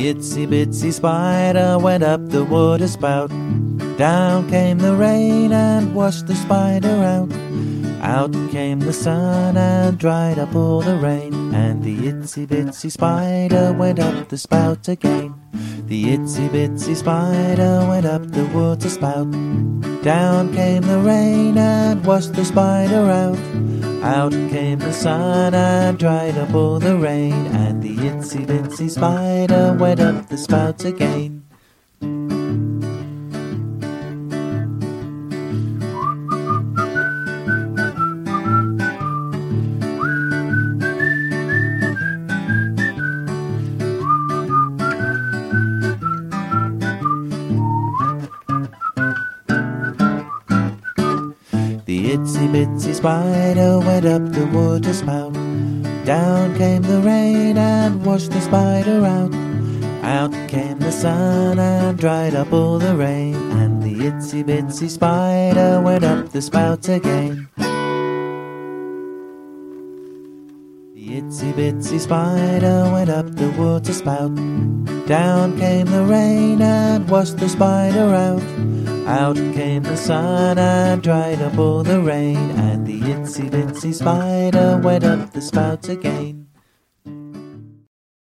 Itsy bitsy spider went up the water spout. Down came the rain and washed the spider out. Out came the sun and dried up all the rain. And the itsy bitsy spider went up the spout again. The itsy bitsy spider went up the water spout. Down came the rain and washed the spider out. Out came the sun and dried up all the rain. Itsy bitsy spider went up the spout again. The itsy bitsy spider went up the water spout. Down came the rain and washed the spider out. Out came the sun and dried up all the rain. And the itsy bitsy spider went up the spout again. The itsy bitsy spider went up the water spout. Down came the rain and washed the spider out. Out came the sun and dried up all the rain. And the itsy bitsy spider went up the spout again.